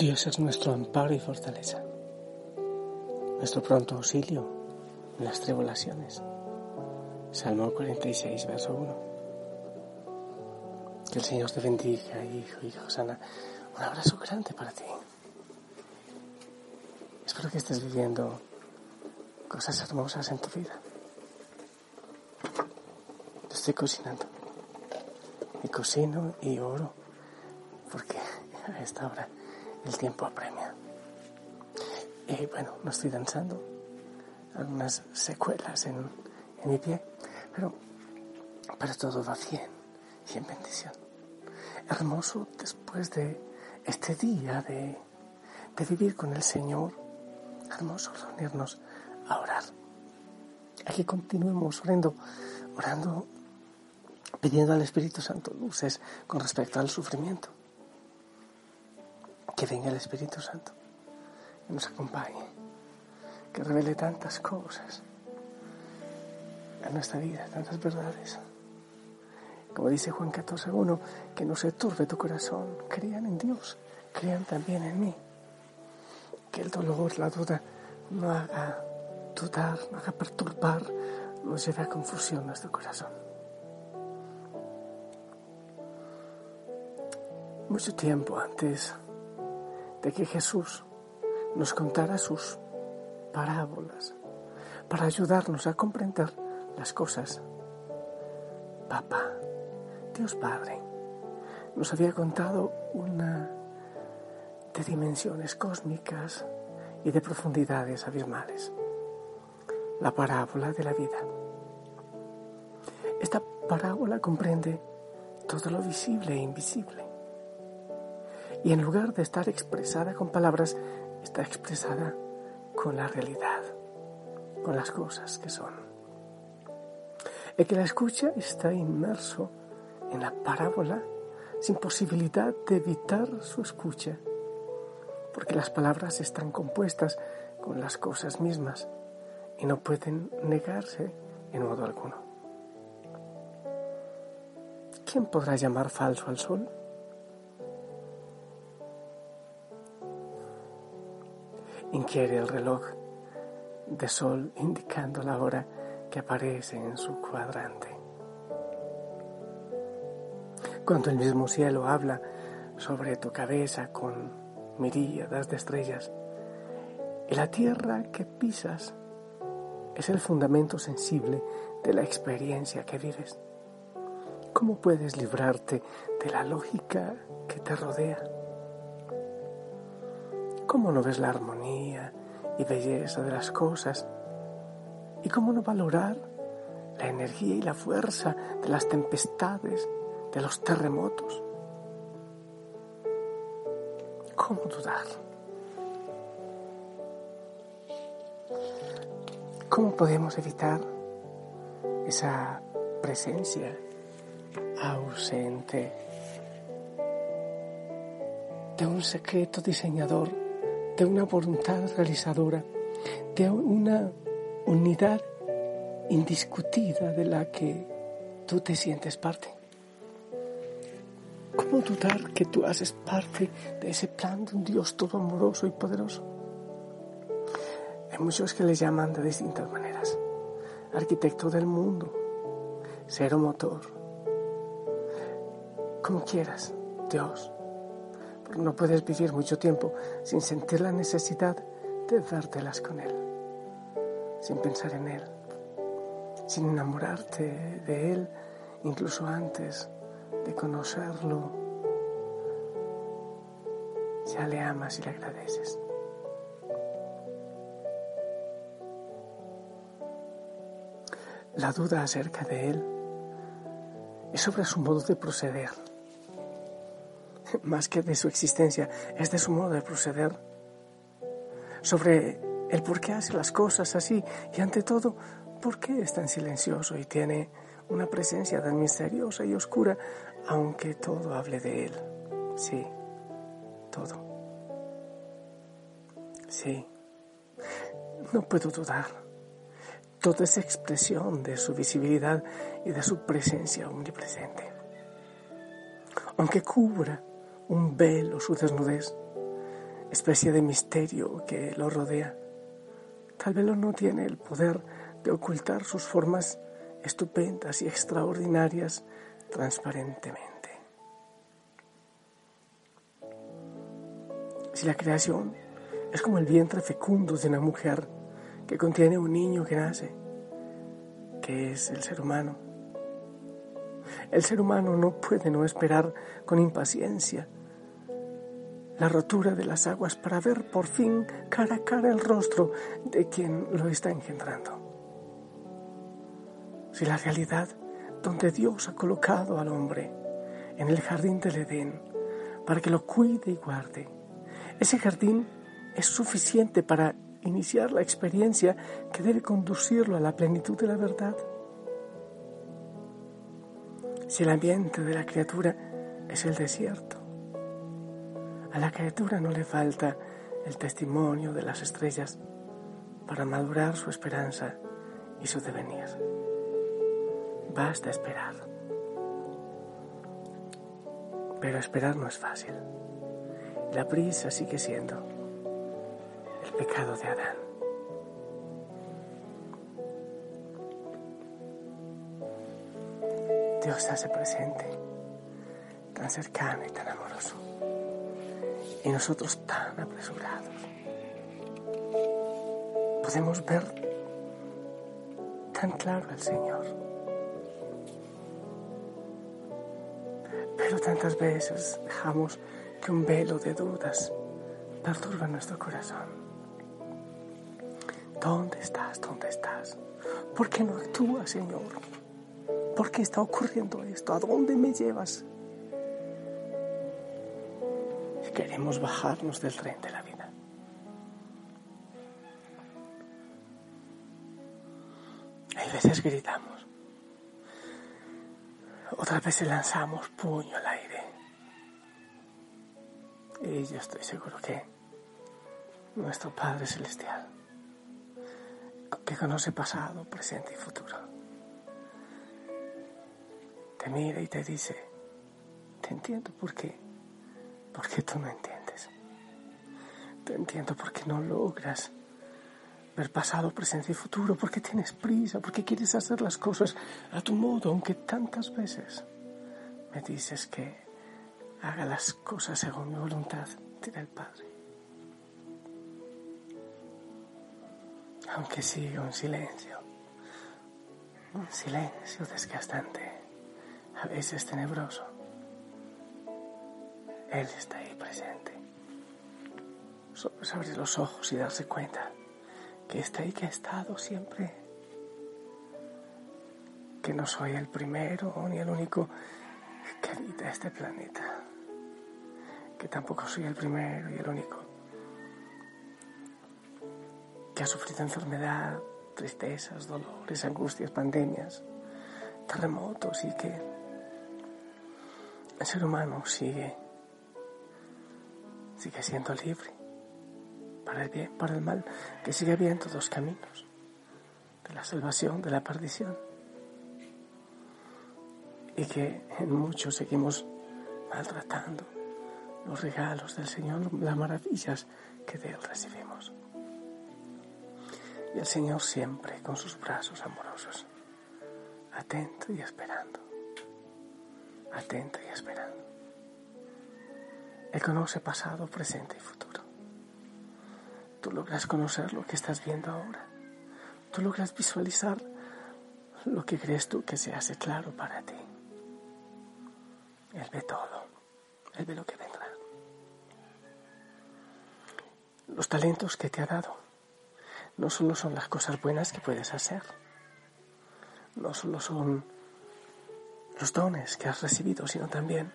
Dios es nuestro amparo y fortaleza, nuestro pronto auxilio en las tribulaciones. Salmo 46, verso 1. Que el Señor te bendiga, hijo y Josana. Un abrazo grande para ti. Espero que estés viviendo cosas hermosas en tu vida. Estoy cocinando. Y cocino y oro porque a esta hora el tiempo apremia. Y bueno, no estoy danzando, algunas secuelas en, mi pie, pero, pero todo va bien y en bendición. Hermoso después de este día de, de vivir con el Señor, hermoso reunirnos a orar. Aquí continuemos orando, orando, pidiendo al Espíritu Santo luces con respecto al sufrimiento que venga el Espíritu Santo, que nos acompañe, que revele tantas cosas en nuestra vida, tantas verdades. Como dice Juan 14.1, que no se turbe tu corazón, crean en Dios, crean también en mí. Que el dolor, la duda, no haga dudar, no haga perturbar, no lleve a confusión nuestro corazón. Mucho tiempo antes de que Jesús nos contara sus parábolas para ayudarnos a comprender las cosas. Papá, Dios Padre, nos había contado una de dimensiones cósmicas y de profundidades abismales. La parábola de la vida. Esta parábola comprende todo lo visible e invisible y en lugar de estar expresada con palabras, está expresada con la realidad, con las cosas que son. El que la escucha está inmerso en la parábola sin posibilidad de evitar su escucha, porque las palabras están compuestas con las cosas mismas y no pueden negarse en modo alguno. ¿Quién podrá llamar falso al sol? Inquiere el reloj de sol indicando la hora que aparece en su cuadrante. Cuando el mismo cielo habla sobre tu cabeza con miríadas de estrellas, y la tierra que pisas es el fundamento sensible de la experiencia que vives. ¿Cómo puedes librarte de la lógica que te rodea? ¿Cómo no ves la armonía y belleza de las cosas? ¿Y cómo no valorar la energía y la fuerza de las tempestades, de los terremotos? ¿Cómo dudar? ¿Cómo podemos evitar esa presencia ausente de un secreto diseñador de una voluntad realizadora, de una unidad indiscutida de la que tú te sientes parte. ¿Cómo dudar que tú haces parte de ese plan de un Dios todo amoroso y poderoso? Hay muchos que le llaman de distintas maneras. Arquitecto del mundo, cero motor, como quieras, Dios no puedes vivir mucho tiempo sin sentir la necesidad de dártelas con Él, sin pensar en Él, sin enamorarte de Él incluso antes de conocerlo ya le amas y le agradeces. La duda acerca de Él es sobre su modo de proceder. Más que de su existencia, es de su modo de proceder. Sobre el por qué hace las cosas así y ante todo, por qué es tan silencioso y tiene una presencia tan misteriosa y oscura, aunque todo hable de Él. Sí, todo. Sí, no puedo dudar. Toda esa expresión de su visibilidad y de su presencia omnipresente. Aunque cubra un velo su desnudez, especie de misterio que lo rodea, tal vez no tiene el poder de ocultar sus formas estupendas y extraordinarias transparentemente. Si la creación es como el vientre fecundo de una mujer que contiene un niño que nace, que es el ser humano, el ser humano no puede no esperar con impaciencia la rotura de las aguas para ver por fin cara a cara el rostro de quien lo está engendrando. Si la realidad donde Dios ha colocado al hombre en el jardín del Edén para que lo cuide y guarde, ese jardín es suficiente para iniciar la experiencia que debe conducirlo a la plenitud de la verdad. Si el ambiente de la criatura es el desierto, a la criatura no le falta el testimonio de las estrellas para madurar su esperanza y su devenir. Basta esperar. Pero esperar no es fácil. La prisa sigue siendo el pecado de Adán. Dios hace presente, tan cercano y tan amoroso, y nosotros tan apresurados. Podemos ver tan claro al Señor. Pero tantas veces dejamos que un velo de dudas perturba nuestro corazón. ¿Dónde estás? ¿Dónde estás? ¿Por qué no actúas, Señor? ¿Por qué está ocurriendo esto? ¿A dónde me llevas? Queremos bajarnos del tren de la vida. Hay veces gritamos. Otras veces lanzamos puño al aire. Y yo estoy seguro que nuestro Padre Celestial, que conoce pasado, presente y futuro, te mira y te dice, te entiendo por qué, porque tú no entiendes. Te entiendo porque no logras ver pasado, presente y futuro, porque tienes prisa, porque quieres hacer las cosas a tu modo, aunque tantas veces me dices que haga las cosas según mi voluntad, dirá el Padre. Aunque siga un silencio, un silencio desgastante, a veces tenebroso, Él está ahí presente. Solo abrir los ojos y darse cuenta que está ahí, que ha estado siempre. Que no soy el primero ni el único que habita este planeta que tampoco soy el primero y el único que ha sufrido enfermedad, tristezas, dolores, angustias, pandemias, terremotos y que el ser humano sigue, sigue siendo libre para el bien, para el mal, que sigue habiendo dos caminos, de la salvación, de la perdición, y que en muchos seguimos maltratando los regalos del Señor, las maravillas que de Él recibimos. Y el Señor siempre con sus brazos amorosos, atento y esperando, atento y esperando. Él conoce pasado, presente y futuro. Tú logras conocer lo que estás viendo ahora. Tú logras visualizar lo que crees tú que se hace claro para ti. Él ve todo. Él ve lo que vendrá. los talentos que te ha dado. No solo son las cosas buenas que puedes hacer, no solo son los dones que has recibido, sino también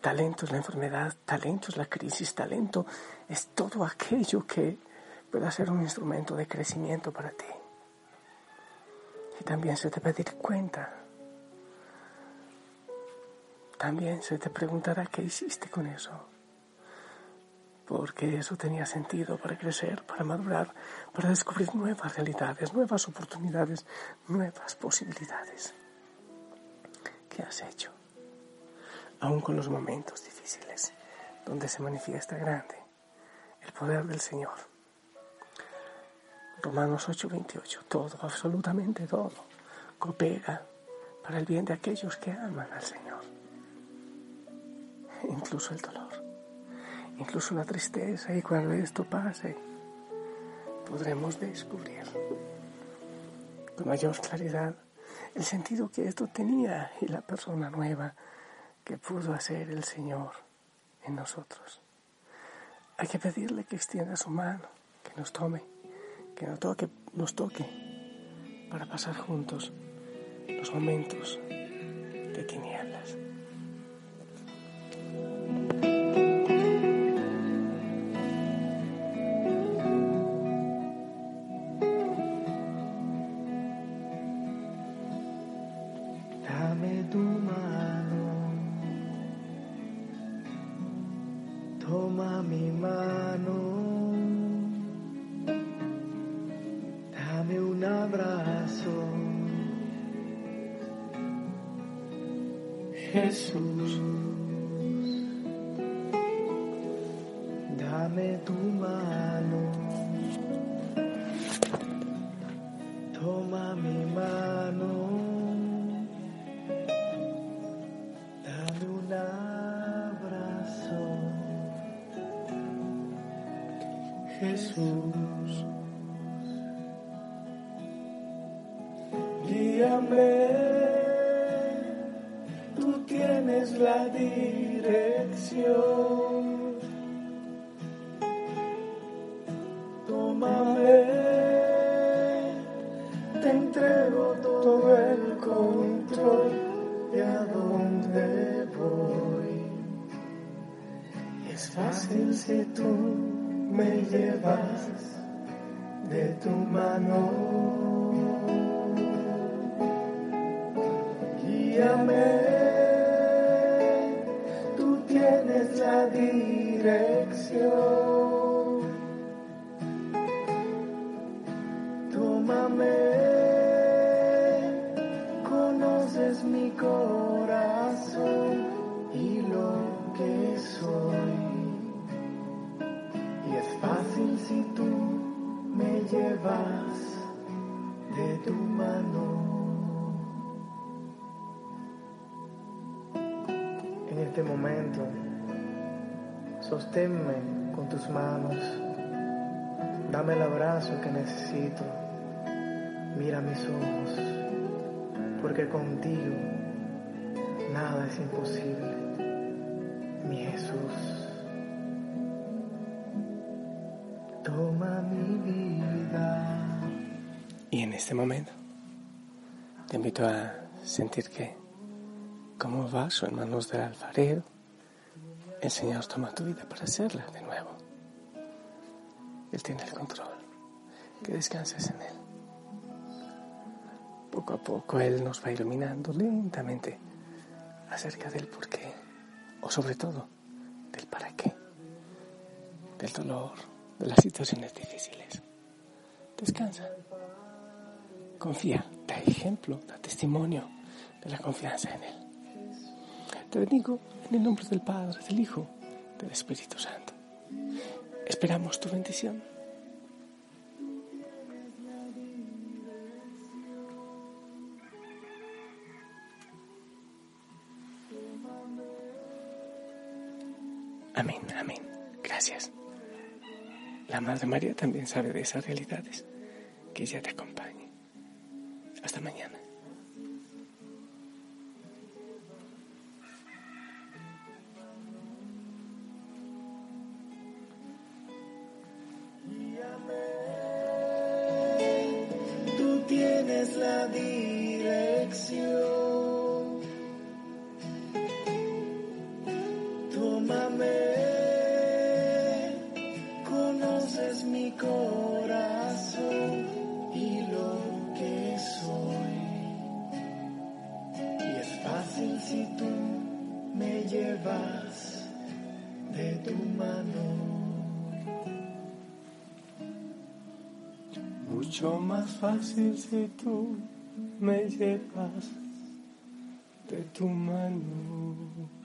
talento es la enfermedad, talento es la crisis, talento es todo aquello que pueda ser un instrumento de crecimiento para ti. Y también se te pedir cuenta. También se te preguntará qué hiciste con eso. Porque eso tenía sentido para crecer, para madurar, para descubrir nuevas realidades, nuevas oportunidades, nuevas posibilidades. ¿Qué has hecho? Aún con los momentos difíciles, donde se manifiesta grande el poder del Señor. Romanos 8:28, todo, absolutamente todo, coopera para el bien de aquellos que aman al Señor. Incluso el dolor, incluso la tristeza y cuando esto pase, podremos descubrir con mayor claridad el sentido que esto tenía y la persona nueva que pudo hacer el Señor en nosotros. Hay que pedirle que extienda su mano, que nos tome que nos toque, nos toque para pasar juntos los momentos de tinieblas. Toma mi mano. Jesús. Dame tu mano, toma mi mano, dame un Jesús. Guíame tienes la dirección. Tómame, te entrego todo el control de a dónde voy. Es fácil si tú me llevas de tu mano. Guíame la dirección. Tómame, conoces mi corazón y lo que soy. De tu mano. En este momento Sosténme con tus manos. Dame el abrazo que necesito. Mira mis ojos, porque contigo nada es imposible. Mi Jesús. Este momento te invito a sentir que como vaso en manos del alfarero, el Señor toma tu vida para hacerla de nuevo. Él tiene el control. Que descanses en Él. Poco a poco Él nos va iluminando lentamente acerca del por qué, o sobre todo del para qué, del dolor, de las situaciones difíciles. Descansa. Confía, da ejemplo, da testimonio de la confianza en Él. Te bendigo en el nombre del Padre, del Hijo, del Espíritu Santo. Esperamos tu bendición. Amén, amén. Gracias. La Madre María también sabe de esas realidades. Que ella te acompañe. Hasta mañana. mucho más fácil si tú me llevas de tu mano.